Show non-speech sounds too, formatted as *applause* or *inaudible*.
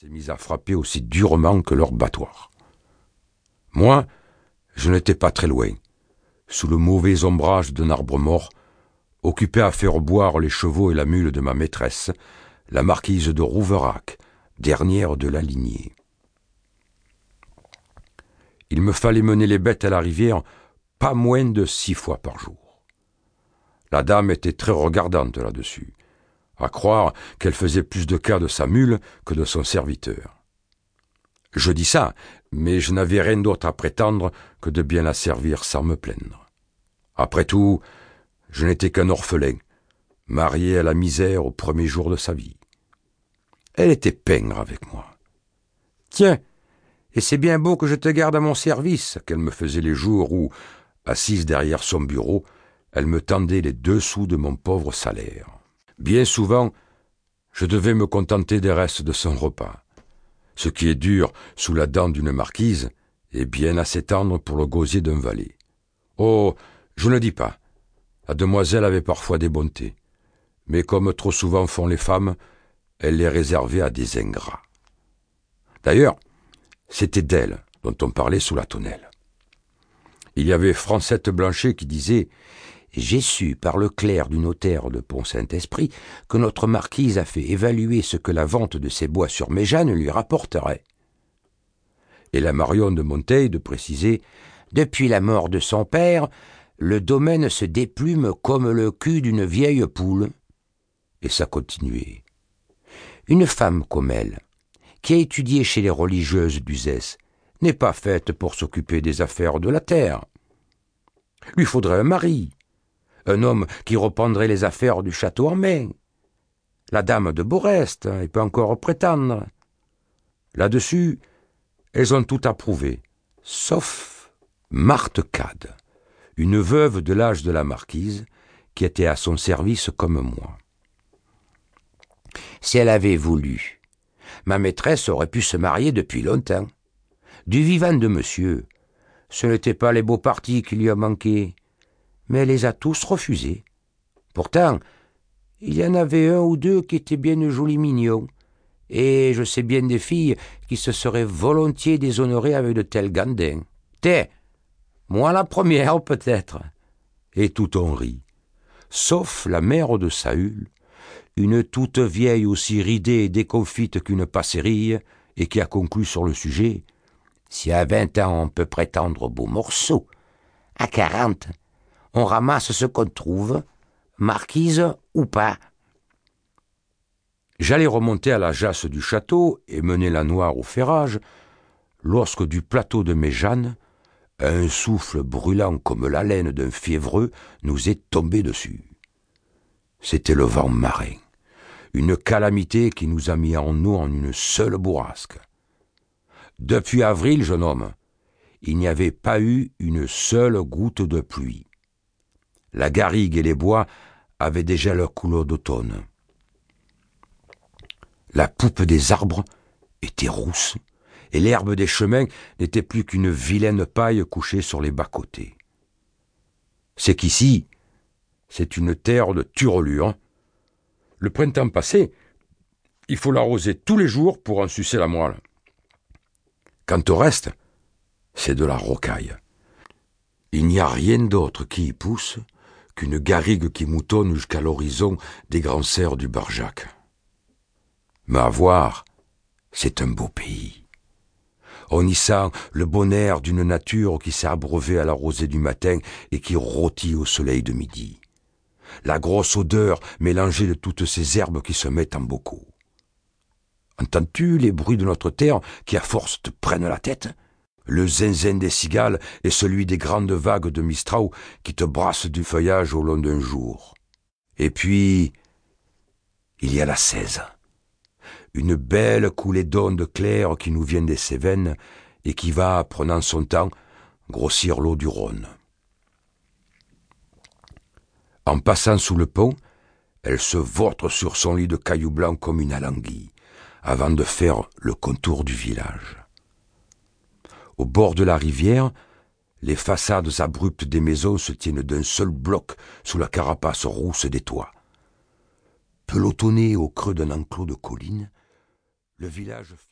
s'est mis à frapper aussi durement que leur battoir. Moi, je n'étais pas très loin, sous le mauvais ombrage d'un arbre mort, occupé à faire boire les chevaux et la mule de ma maîtresse, la marquise de Rouverac, dernière de la lignée. Il me fallait mener les bêtes à la rivière pas moins de six fois par jour. La dame était très regardante là-dessus à croire qu'elle faisait plus de cas de sa mule que de son serviteur. Je dis ça, mais je n'avais rien d'autre à prétendre que de bien la servir sans me plaindre. Après tout, je n'étais qu'un orphelin, marié à la misère au premier jour de sa vie. Elle était peindre avec moi. Tiens, et c'est bien beau que je te garde à mon service, qu'elle me faisait les jours où, assise derrière son bureau, elle me tendait les deux sous de mon pauvre salaire. Bien souvent, je devais me contenter des restes de son repas. Ce qui est dur sous la dent d'une marquise est bien assez tendre pour le gosier d'un valet. Oh, je ne dis pas. La demoiselle avait parfois des bontés, mais comme trop souvent font les femmes, elle les réservait à des ingrats. D'ailleurs, c'était d'elle dont on parlait sous la tonnelle. Il y avait Francette Blanchet qui disait j'ai su par le clerc du notaire de Pont-Saint-Esprit que notre marquise a fait évaluer ce que la vente de ses bois sur Méjeanne lui rapporterait. Et la Marion de Monteil de préciser Depuis la mort de son père, le domaine se déplume comme le cul d'une vieille poule. Et ça continuait. Une femme comme elle, qui a étudié chez les religieuses d'Uzès, n'est pas faite pour s'occuper des affaires de la terre. Lui faudrait un mari, un homme qui reprendrait les affaires du château en main. La dame de Borest, hein, elle peut encore prétendre. Là-dessus, elles ont tout approuvé, sauf Marthe Cade, une veuve de l'âge de la marquise, qui était à son service comme moi. Si elle avait voulu, ma maîtresse aurait pu se marier depuis longtemps. Du vivant de monsieur, ce n'étaient pas les beaux partis qui lui ont manqué, mais les a tous refusés. Pourtant, il y en avait un ou deux qui étaient bien jolis mignons, et je sais bien des filles qui se seraient volontiers déshonorées avec de tels gandins. Té, moi la première *laughs* peut-être. Et tout on rit, sauf la mère de Saül, une toute vieille aussi ridée et déconfite qu'une passerille, et qui a conclu sur le sujet. Si à vingt ans on peut prétendre au beau morceau, à quarante, on ramasse ce qu'on trouve, marquise ou pas. J'allais remonter à la jasse du château et mener la noire au ferrage, lorsque du plateau de Méjeanne, un souffle brûlant comme la laine d'un fiévreux nous est tombé dessus. C'était le vent marin, une calamité qui nous a mis en eau en une seule bourrasque. Depuis avril, jeune homme, il n'y avait pas eu une seule goutte de pluie. La garrigue et les bois avaient déjà leur couleur d'automne. La poupe des arbres était rousse, et l'herbe des chemins n'était plus qu'une vilaine paille couchée sur les bas-côtés. C'est qu'ici, c'est une terre de turelure. Le printemps passé, il faut l'arroser tous les jours pour en sucer la moelle. Quant au reste, c'est de la rocaille. Il n'y a rien d'autre qui y pousse qu'une garrigue qui moutonne jusqu'à l'horizon des grands cerfs du Barjac. Mais à voir, c'est un beau pays. On y sent le bon air d'une nature qui s'est abreuvée à la rosée du matin et qui rôtit au soleil de midi. La grosse odeur mélangée de toutes ces herbes qui se mettent en bocaux. Entends-tu les bruits de notre terre qui à force te prennent la tête? Le zinzin des cigales est celui des grandes vagues de Mistrau qui te brassent du feuillage au long d'un jour. Et puis, il y a la Cèze, une belle coulée d'ondes claires qui nous vient des Cévennes et qui va, prenant son temps, grossir l'eau du Rhône. En passant sous le pont, elle se vautre sur son lit de cailloux blancs comme une alanguille, avant de faire le contour du village. Au bord de la rivière, les façades abruptes des maisons se tiennent d'un seul bloc sous la carapace rousse des toits. Pelotonné au creux d'un enclos de collines, Le village fait